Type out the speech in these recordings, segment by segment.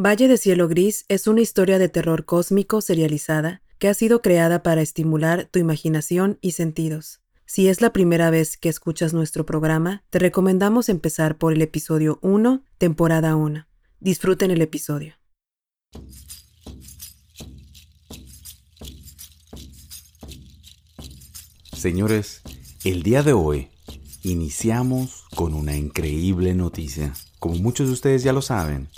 Valle de Cielo Gris es una historia de terror cósmico serializada que ha sido creada para estimular tu imaginación y sentidos. Si es la primera vez que escuchas nuestro programa, te recomendamos empezar por el episodio 1, temporada 1. Disfruten el episodio. Señores, el día de hoy iniciamos con una increíble noticia. Como muchos de ustedes ya lo saben,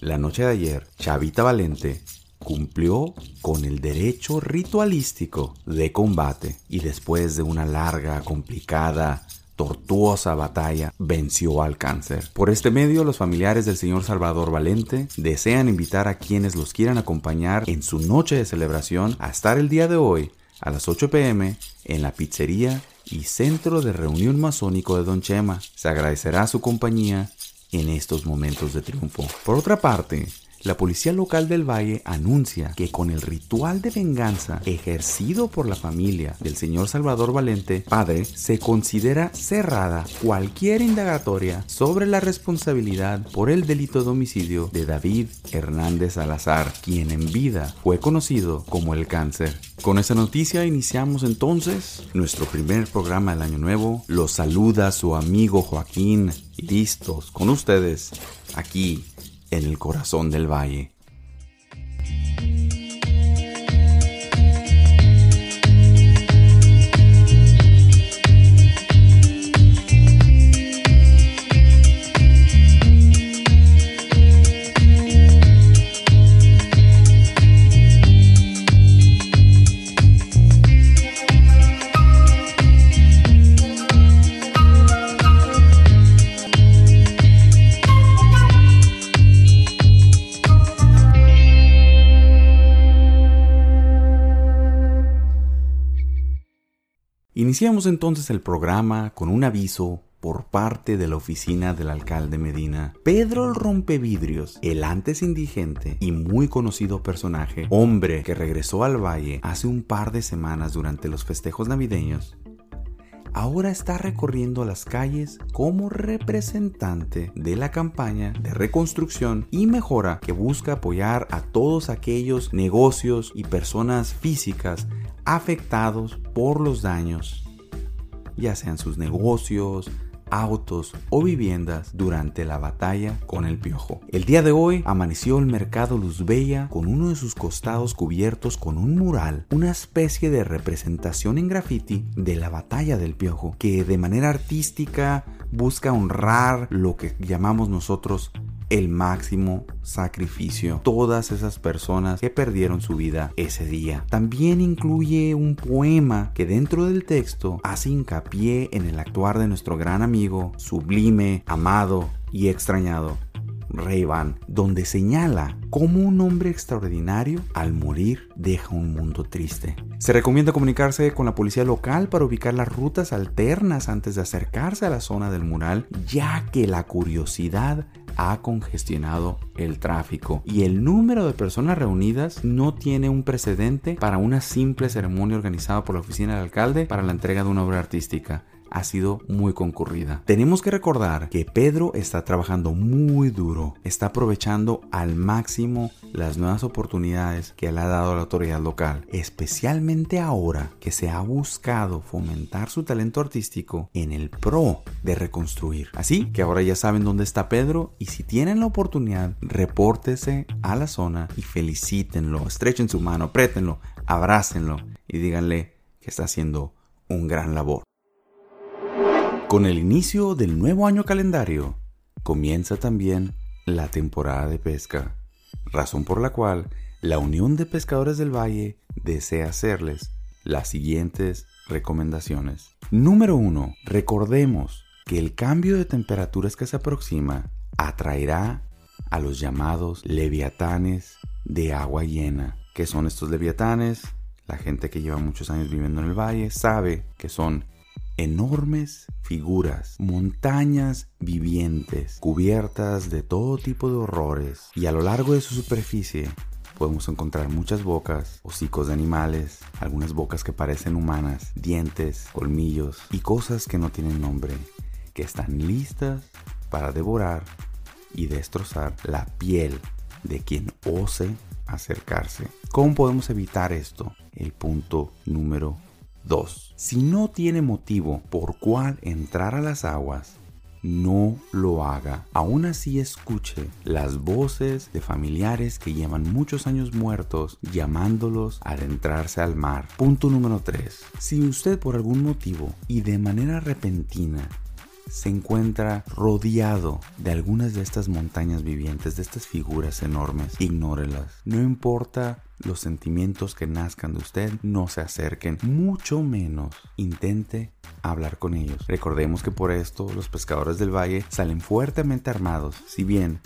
la noche de ayer, Chavita Valente cumplió con el derecho ritualístico de combate y después de una larga, complicada, tortuosa batalla venció al cáncer. Por este medio, los familiares del señor Salvador Valente desean invitar a quienes los quieran acompañar en su noche de celebración a estar el día de hoy a las 8 pm en la pizzería y centro de reunión masónico de Don Chema. Se agradecerá su compañía en estos momentos de triunfo. Por otra parte, la policía local del Valle anuncia que con el ritual de venganza ejercido por la familia del señor Salvador Valente, padre, se considera cerrada cualquier indagatoria sobre la responsabilidad por el delito de homicidio de David Hernández Salazar, quien en vida fue conocido como el cáncer. Con esa noticia iniciamos entonces nuestro primer programa del año nuevo. Los saluda su amigo Joaquín. Listos con ustedes aquí en el corazón del valle. Iniciamos entonces el programa con un aviso por parte de la oficina del alcalde Medina. Pedro el Rompevidrios, el antes indigente y muy conocido personaje, hombre que regresó al valle hace un par de semanas durante los festejos navideños, ahora está recorriendo las calles como representante de la campaña de reconstrucción y mejora que busca apoyar a todos aquellos negocios y personas físicas afectados por los daños, ya sean sus negocios, autos o viviendas durante la batalla con el piojo. El día de hoy amaneció el mercado Luz Bella con uno de sus costados cubiertos con un mural, una especie de representación en graffiti de la batalla del piojo, que de manera artística busca honrar lo que llamamos nosotros el máximo sacrificio. Todas esas personas que perdieron su vida ese día. También incluye un poema que dentro del texto hace hincapié en el actuar de nuestro gran amigo, sublime, amado y extrañado, Ray Van, donde señala cómo un hombre extraordinario al morir deja un mundo triste. Se recomienda comunicarse con la policía local para ubicar las rutas alternas antes de acercarse a la zona del mural, ya que la curiosidad ha congestionado el tráfico y el número de personas reunidas no tiene un precedente para una simple ceremonia organizada por la oficina del alcalde para la entrega de una obra artística ha sido muy concurrida. Tenemos que recordar que Pedro está trabajando muy duro, está aprovechando al máximo las nuevas oportunidades que le ha dado la autoridad local, especialmente ahora que se ha buscado fomentar su talento artístico en el pro de reconstruir. Así que ahora ya saben dónde está Pedro y si tienen la oportunidad, repórtese a la zona y felicítenlo, estrechen su mano, apriétenlo, abrácenlo y díganle que está haciendo un gran labor. Con el inicio del nuevo año calendario, comienza también la temporada de pesca, razón por la cual la Unión de Pescadores del Valle desea hacerles las siguientes recomendaciones. Número 1. Recordemos que el cambio de temperaturas que se aproxima atraerá a los llamados leviatanes de agua llena. ¿Qué son estos leviatanes? La gente que lleva muchos años viviendo en el valle sabe que son enormes figuras, montañas vivientes, cubiertas de todo tipo de horrores, y a lo largo de su superficie podemos encontrar muchas bocas, hocicos de animales, algunas bocas que parecen humanas, dientes, colmillos y cosas que no tienen nombre, que están listas para devorar y destrozar la piel de quien ose acercarse. ¿Cómo podemos evitar esto? El punto número 2. Si no tiene motivo por cual entrar a las aguas, no lo haga. Aún así escuche las voces de familiares que llevan muchos años muertos llamándolos a adentrarse al mar. Punto número 3. Si usted por algún motivo y de manera repentina se encuentra rodeado de algunas de estas montañas vivientes, de estas figuras enormes, ignórelas. No importa los sentimientos que nazcan de usted, no se acerquen, mucho menos intente hablar con ellos. Recordemos que por esto los pescadores del valle salen fuertemente armados. Si bien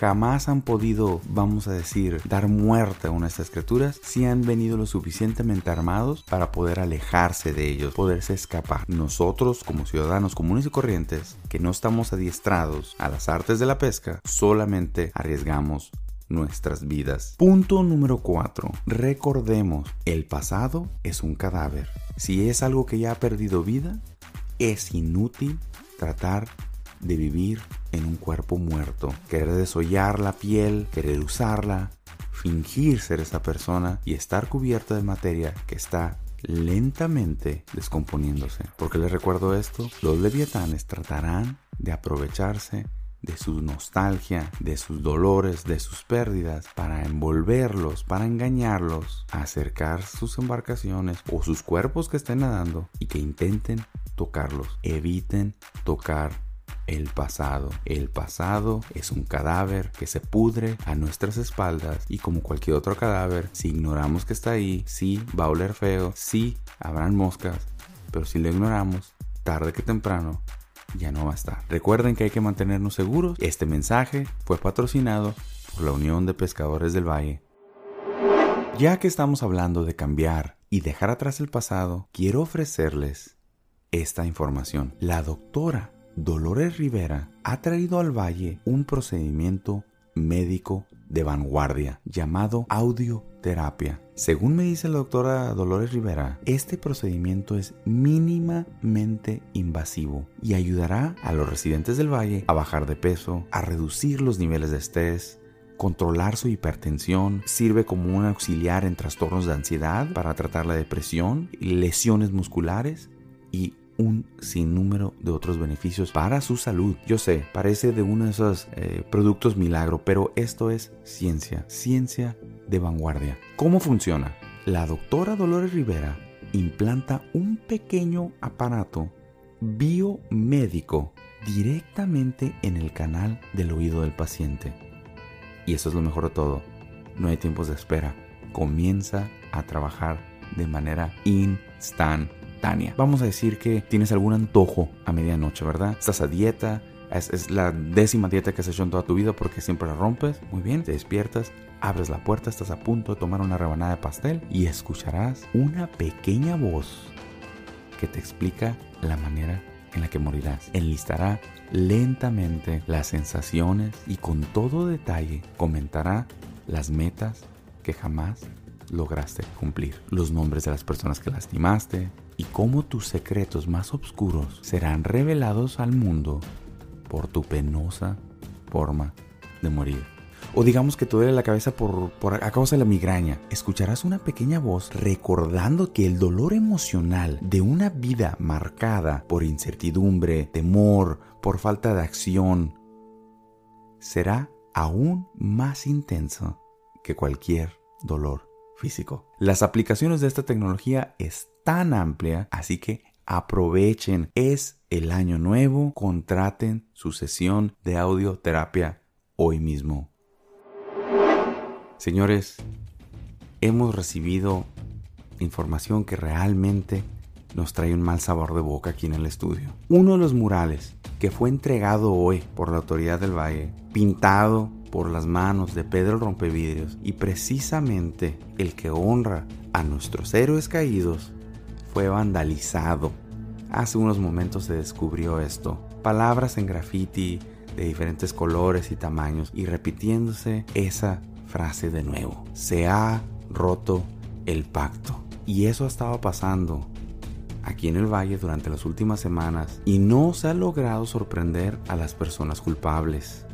jamás han podido, vamos a decir, dar muerte a una de estas criaturas si han venido lo suficientemente armados para poder alejarse de ellos, poderse escapar. Nosotros, como ciudadanos comunes y corrientes, que no estamos adiestrados a las artes de la pesca, solamente arriesgamos nuestras vidas. Punto número 4. Recordemos, el pasado es un cadáver. Si es algo que ya ha perdido vida, es inútil tratar de vivir en un cuerpo muerto, querer desollar la piel, querer usarla, fingir ser esa persona y estar cubierta de materia que está lentamente descomponiéndose. Porque les recuerdo esto, los leviatanes tratarán de aprovecharse de su nostalgia, de sus dolores, de sus pérdidas, para envolverlos, para engañarlos, acercar sus embarcaciones o sus cuerpos que estén nadando y que intenten tocarlos. Eviten tocar el pasado. El pasado es un cadáver que se pudre a nuestras espaldas y como cualquier otro cadáver, si ignoramos que está ahí, sí va a oler feo, sí habrán moscas, pero si lo ignoramos, tarde que temprano, ya no va a estar. Recuerden que hay que mantenernos seguros. Este mensaje fue patrocinado por la Unión de Pescadores del Valle. Ya que estamos hablando de cambiar y dejar atrás el pasado, quiero ofrecerles esta información. La doctora Dolores Rivera ha traído al Valle un procedimiento médico de vanguardia llamado audioterapia. Según me dice la doctora Dolores Rivera, este procedimiento es mínimamente invasivo y ayudará a los residentes del valle a bajar de peso, a reducir los niveles de estrés, controlar su hipertensión, sirve como un auxiliar en trastornos de ansiedad para tratar la depresión, lesiones musculares y un sinnúmero de otros beneficios para su salud. Yo sé, parece de uno de esos eh, productos milagro, pero esto es ciencia, ciencia de vanguardia. ¿Cómo funciona? La doctora Dolores Rivera implanta un pequeño aparato biomédico directamente en el canal del oído del paciente. Y eso es lo mejor de todo. No hay tiempos de espera. Comienza a trabajar de manera instantánea Vamos a decir que tienes algún antojo a medianoche, ¿verdad? Estás a dieta, es, la décima dieta que has hecho en toda tu vida porque siempre la rompes. Muy bien, te despiertas, abres la puerta, estás a punto de tomar una rebanada de pastel y escucharás una pequeña voz que te explica la manera en la que morirás. Enlistará lentamente las sensaciones y con todo detalle comentará las metas que jamás lograste cumplir. Los nombres de las personas que lastimaste, y cómo tus secretos más oscuros serán revelados al mundo por tu penosa forma de morir. O digamos que te duele la cabeza por, por, a causa de la migraña. Escucharás una pequeña voz recordando que el dolor emocional de una vida marcada por incertidumbre, temor, por falta de acción, será aún más intenso que cualquier dolor físico. Las aplicaciones de esta tecnología es tan amplia, así que aprovechen. Es el año nuevo, contraten su sesión de audioterapia hoy mismo. Señores, hemos recibido información que realmente nos trae un mal sabor de boca aquí en el estudio. Uno de los murales que fue entregado hoy por la autoridad del Valle, pintado por las manos de Pedro Rompevidrios y precisamente el que honra a nuestros héroes caídos fue vandalizado. Hace unos momentos se descubrió esto. Palabras en graffiti de diferentes colores y tamaños y repitiéndose esa frase de nuevo. Se ha roto el pacto. Y eso ha estado pasando aquí en el valle durante las últimas semanas y no se ha logrado sorprender a las personas culpables.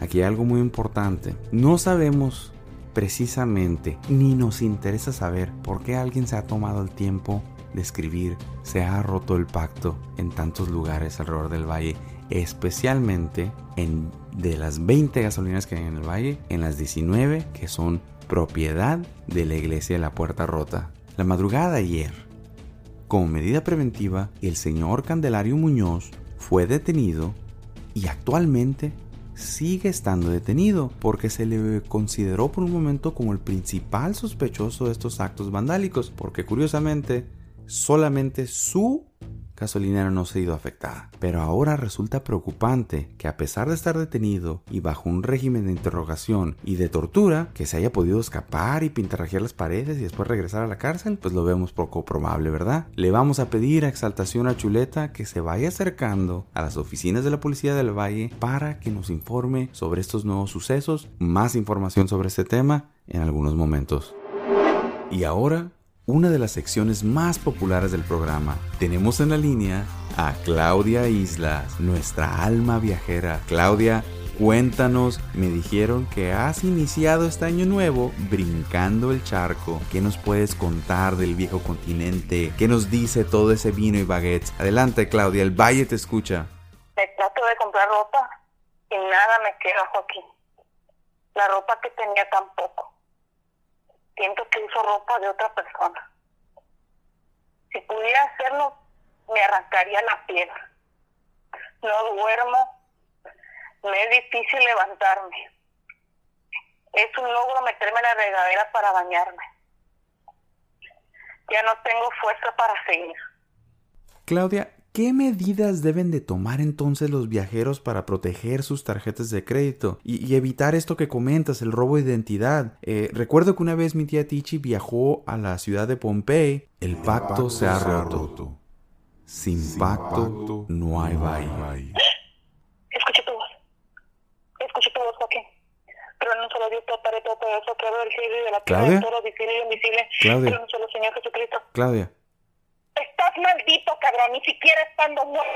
aquí hay algo muy importante. No sabemos precisamente, ni nos interesa saber por qué alguien se ha tomado el tiempo de escribir, se ha roto el pacto en tantos lugares alrededor del valle, especialmente en de las 20 gasolineras que hay en el valle, en las 19 que son propiedad de la iglesia de la Puerta Rota. La madrugada de ayer, como medida preventiva, el señor Candelario Muñoz fue detenido y actualmente sigue estando detenido porque se le consideró por un momento como el principal sospechoso de estos actos vandálicos, porque curiosamente solamente su gasolinera no se ha ido afectada. Pero ahora resulta preocupante que a pesar de estar detenido y bajo un régimen de interrogación y de tortura, que se haya podido escapar y pintarrajear las paredes y después regresar a la cárcel, pues lo vemos poco probable, ¿verdad? Le vamos a pedir a Exaltación a Chuleta que se vaya acercando a las oficinas de la Policía del Valle para que nos informe sobre estos nuevos sucesos, más información sobre este tema en algunos momentos. Y ahora una de las secciones más populares del programa. Tenemos en la línea a Claudia Islas, nuestra alma viajera. Claudia, cuéntanos, me dijeron que has iniciado este año nuevo brincando el charco. ¿Qué nos puedes contar del viejo continente? ¿Qué nos dice todo ese vino y baguettes? Adelante, Claudia, el valle te escucha. Me trato de comprar ropa y nada me queda, Joaquín. La ropa que tenía tampoco siento que uso ropa de otra persona. Si pudiera hacerlo, me arrancaría la piel. No duermo, me es difícil levantarme. Es un logro meterme en la regadera para bañarme. Ya no tengo fuerza para seguir. Claudia, ¿Qué medidas deben de tomar entonces los viajeros para proteger sus tarjetas de crédito y, evitar esto que comentas, el robo de identidad? Eh, recuerdo que una vez mi tía Tichi viajó a la ciudad de Pompey, el pacto, se ha roto. Sin, pacto, no hay valle. Escucho tu voz. Escucho tu voz, Joaquín. Pero no solo Dios trataré todo eso, que el de la tierra, ¿Claudia? todo visible y invisible. Claudia. Pero no solo Señor Jesucristo. Claudia. Maldito, cabrón, ni siquiera estando muerto.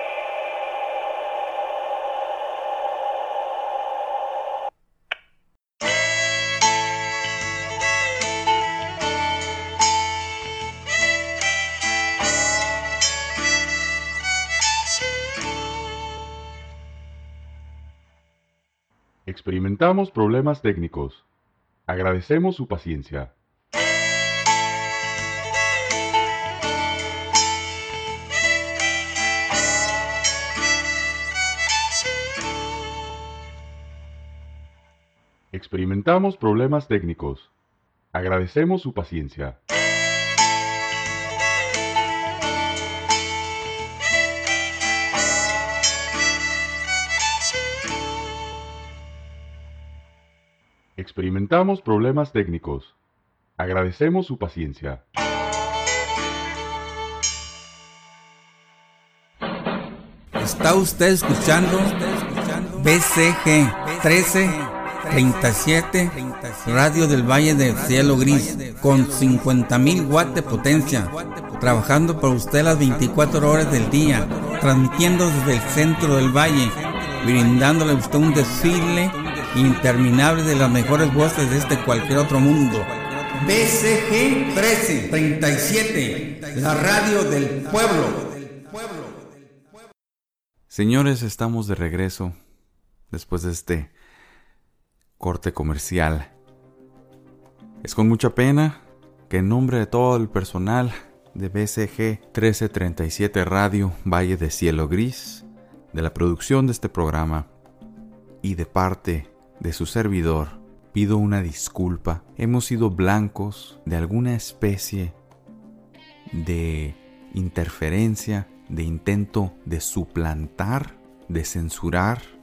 Experimentamos problemas técnicos. Agradecemos su paciencia. Experimentamos problemas técnicos. Agradecemos su paciencia. Experimentamos problemas técnicos. Agradecemos su paciencia. Está usted escuchando BCG 1337 Radio del Valle del Cielo Gris con 50.000 watts de potencia, trabajando por usted las 24 horas del día, transmitiendo desde el centro del valle, brindándole a usted un desfile interminable de las mejores voces de este cualquier otro mundo. BCG 1337, la radio del pueblo. Señores, estamos de regreso después de este corte comercial. Es con mucha pena que en nombre de todo el personal de BCG 1337 Radio Valle de Cielo Gris, de la producción de este programa y de parte de su servidor, pido una disculpa. Hemos sido blancos de alguna especie de interferencia, de intento de suplantar, de censurar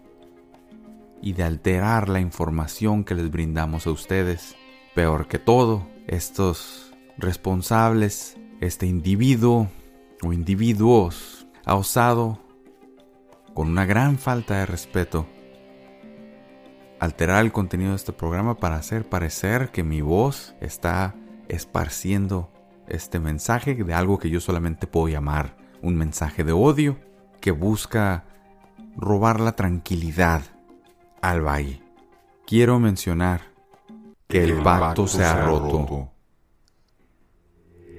y de alterar la información que les brindamos a ustedes. Peor que todo, estos responsables, este individuo o individuos, ha osado, con una gran falta de respeto, alterar el contenido de este programa para hacer parecer que mi voz está esparciendo este mensaje de algo que yo solamente puedo llamar un mensaje de odio que busca robar la tranquilidad al valle. quiero mencionar que el, pacto, se ha roto.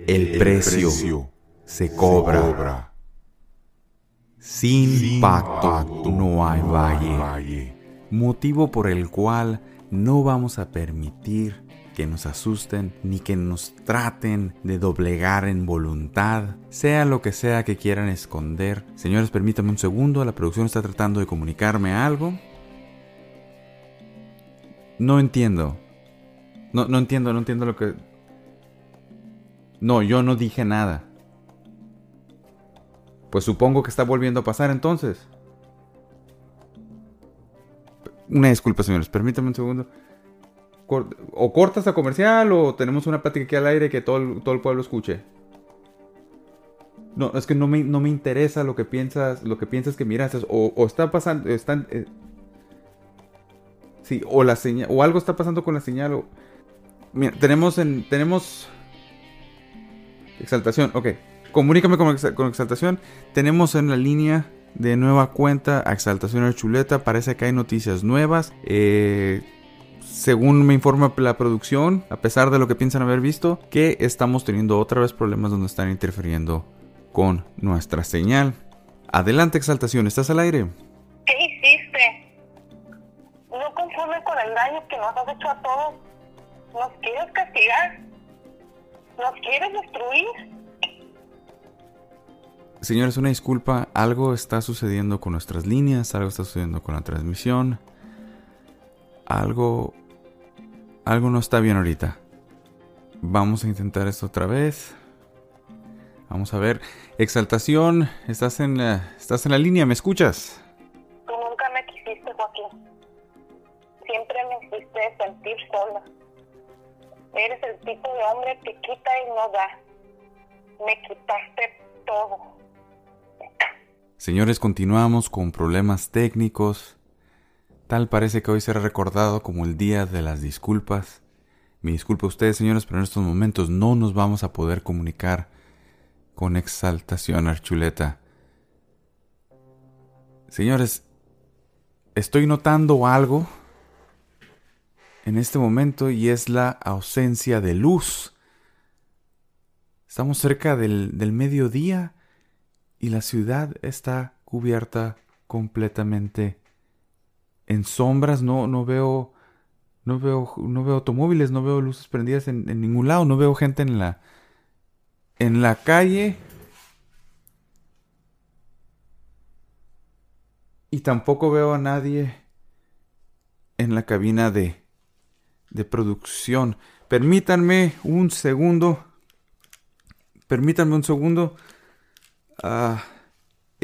El, precio, se cobra. Sin, pacto, no hay valle. Motivo por el cual no vamos a permitir que nos asusten ni que nos traten de doblegar en voluntad, sea lo que sea que quieran esconder. Señores, permítanme un segundo, la producción está tratando de comunicarme algo. No entiendo. No, no entiendo, no entiendo lo que... No, yo no dije nada. Pues supongo que está volviendo a pasar entonces. Una disculpa, señores, permítanme un segundo o cortas a comercial o tenemos una plática aquí al aire que todo el, todo el pueblo escuche. No, es que no me, no me interesa lo que piensas, lo que piensas que miras. O, o está pasando, están... Eh, o la señal, o algo está pasando con la señal. O, tenemos en, tenemos... Exaltación, ok. Comunícame con, con Exaltación. Tenemos en la línea de nueva cuenta a Exaltación Chuleta. Parece que hay noticias nuevas. Eh según me informa la producción, a pesar de lo que piensan haber visto, que estamos teniendo otra vez problemas donde están interfiriendo con nuestra señal. Adelante, Exaltación, ¿estás al aire? Con el daño que nos has hecho a todos. ¿Nos quieres castigar? ¿Nos quieres destruir? Señores, una disculpa, algo está sucediendo con nuestras líneas, algo está sucediendo con la transmisión, algo algo no está bien ahorita. Vamos a intentar esto otra vez. Vamos a ver. Exaltación, estás en la, estás en la línea, ¿me escuchas? Siempre me hiciste sentir sola. Eres el tipo de hombre que quita y no da. Me quitaste todo. Señores, continuamos con problemas técnicos. Tal parece que hoy será recordado como el día de las disculpas. Me disculpo a ustedes, señores, pero en estos momentos no nos vamos a poder comunicar con exaltación archuleta. Señores, estoy notando algo en este momento y es la ausencia de luz. Estamos cerca del, del mediodía y la ciudad está cubierta completamente en sombras, no, no veo. No veo, no veo automóviles, no veo luces prendidas en, ningún lado, no veo gente en la. En la calle. Y tampoco veo a nadie en la cabina de, de producción. Permítanme un segundo. Permítanme un segundo. Ah.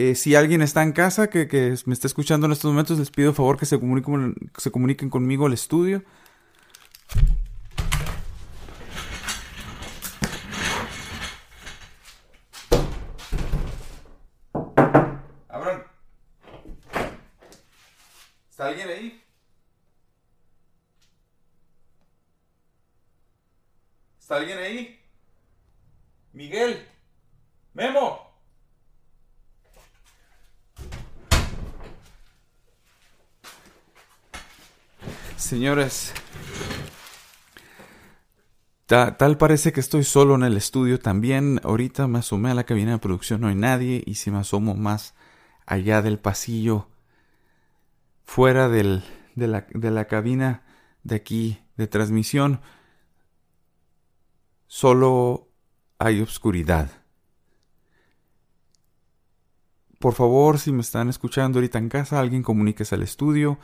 Eh, si alguien está en casa que, me está escuchando en estos momentos, les pido favor que se comuniquen, se comuniquen conmigo al estudio. ¿Está alguien ahí? ¿Está alguien ahí? Miguel. Memo. Señores, tal parece que estoy solo en el estudio también. Ahorita me asomé a la cabina de producción, no hay nadie. Y si me asomo más allá del pasillo, fuera del, de, la, de la cabina de aquí de transmisión, solo hay oscuridad. Por favor, si me están escuchando ahorita en casa, alguien comuníquese al estudio.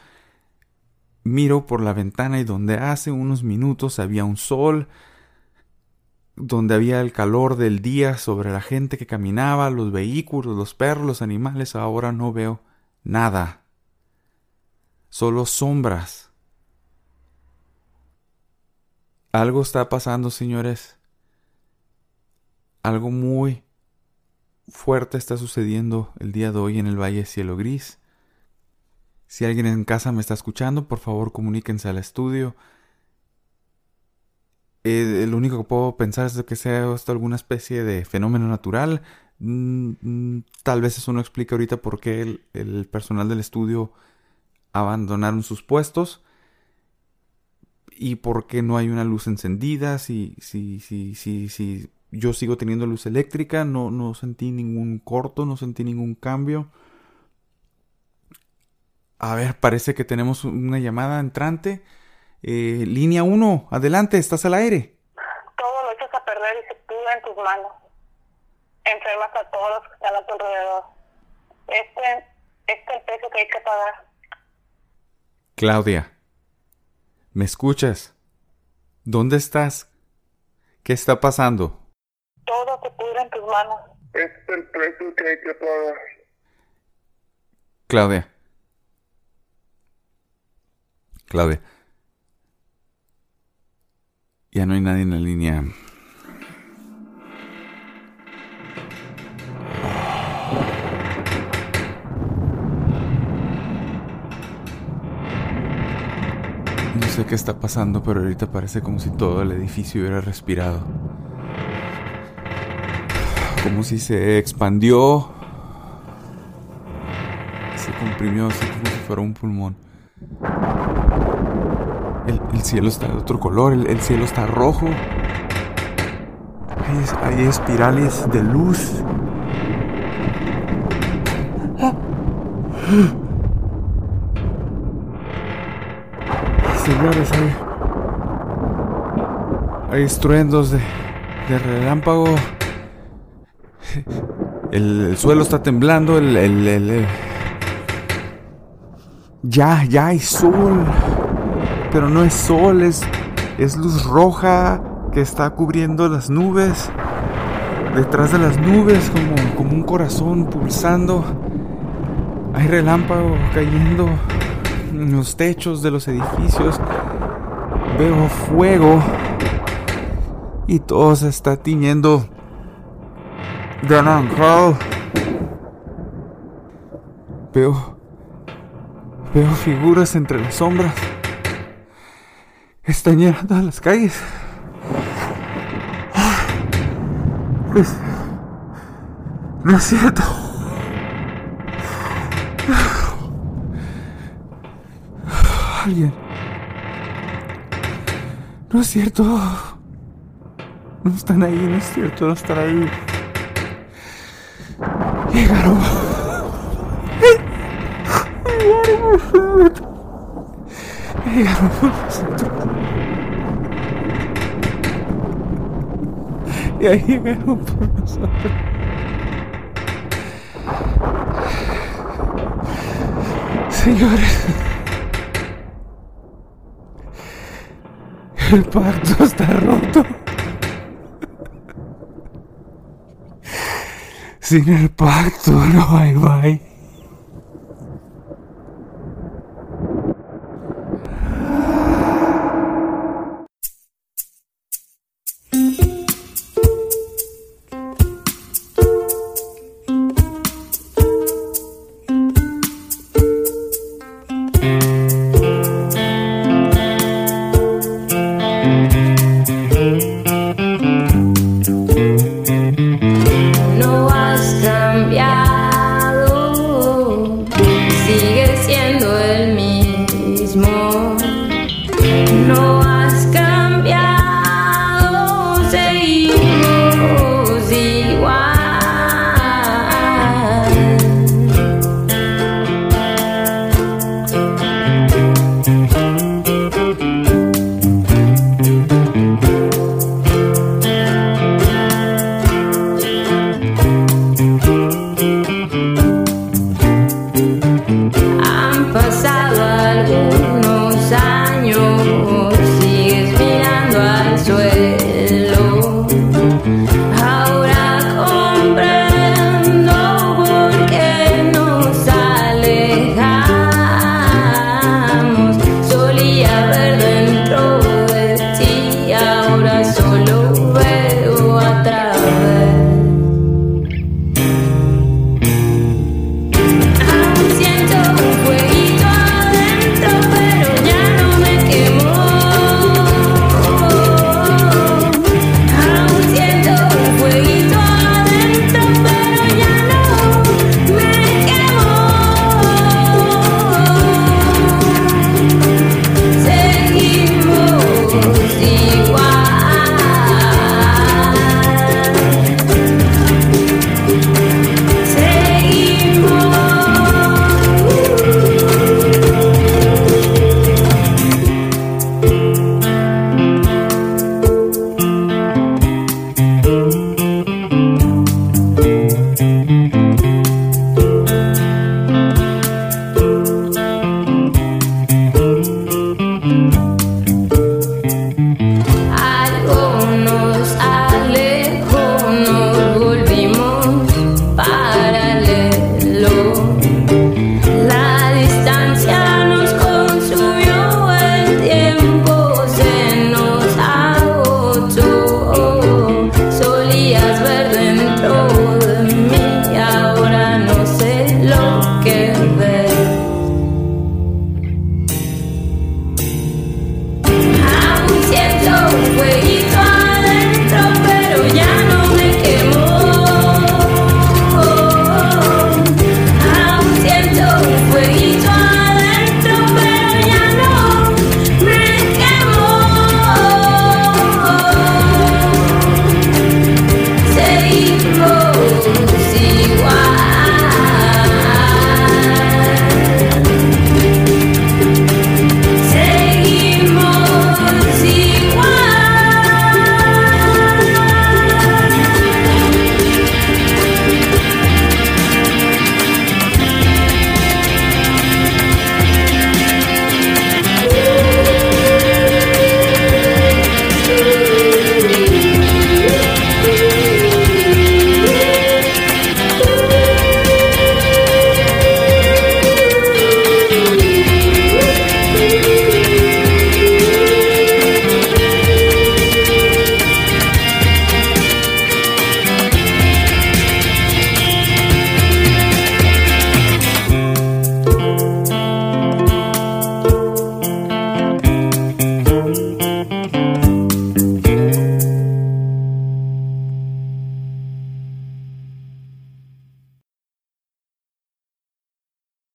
Miro por la ventana y donde hace unos minutos había un sol, donde había el calor del día sobre la gente que caminaba, los vehículos, los perros, los animales, ahora no veo nada. Solo sombras. Algo está pasando, señores. Algo muy fuerte está sucediendo el día de hoy en el Valle Cielo Gris. Si alguien en casa me está escuchando, por favor comuníquense al estudio. Eh, lo único que puedo pensar es que sea esto alguna especie de fenómeno natural. Mm, mm, tal vez eso no explica ahorita por qué el, personal del estudio abandonaron sus puestos. ¿Y por qué no hay una luz encendida? Si, si, si, si, si yo sigo teniendo luz eléctrica, no, no sentí ningún corto, no sentí ningún cambio. A ver, parece que tenemos una llamada entrante. Eh, línea 1, adelante, estás al aire. Todo lo echas a perder y se pudre en tus manos. Enfermas a todos los que están a tu alrededor. Este, este es el precio que hay que pagar. Claudia, ¿me escuchas? ¿Dónde estás? ¿Qué está pasando? Todo se pudre en tus manos. Este es el precio que hay que pagar. Claudia. Claudia. Ya no hay nadie en la línea. Sé qué está pasando, pero ahorita parece como si todo el edificio hubiera respirado. Como si se expandió. Se comprimió así como si fuera un pulmón. El, el cielo está de otro color, el, el cielo está rojo. Hay, hay espirales de luz. Hay, estruendos de, relámpago. El, el suelo está temblando, el- el- el- Ya, ya hay sol. Pero no es sol, es, es luz roja que está cubriendo las nubes. Detrás de las nubes, como, como un corazón pulsando. Hay relámpago cayendo los techos de los edificios. Veo fuego. Y todo se está tiñendo de anaranjado. Veo. Veo figuras entre las sombras. Están llenando las calles. Es- No es cierto. Alguien. No es cierto. No están ahí, no es cierto, no están ahí. Llegaron. Llegaron por nosotros. Y ahí llegaron por nosotros. Señores. El pacto está roto. Sin el pacto no hay bye.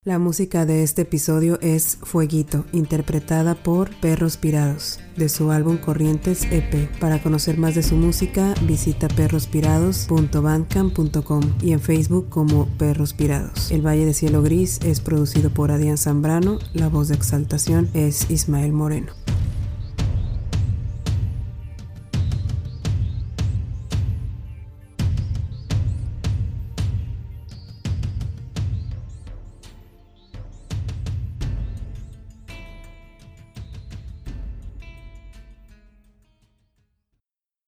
La música de este episodio es Fueguito, interpretada por Perros Pirados, de su álbum Corrientes EP. Para conocer más de su música, visita perrospirados.bandcamp.com y en Facebook como Perros Pirados. El Valle de Cielo Gris es producido por Adrián Zambrano, la voz de exaltación es Ismael Moreno.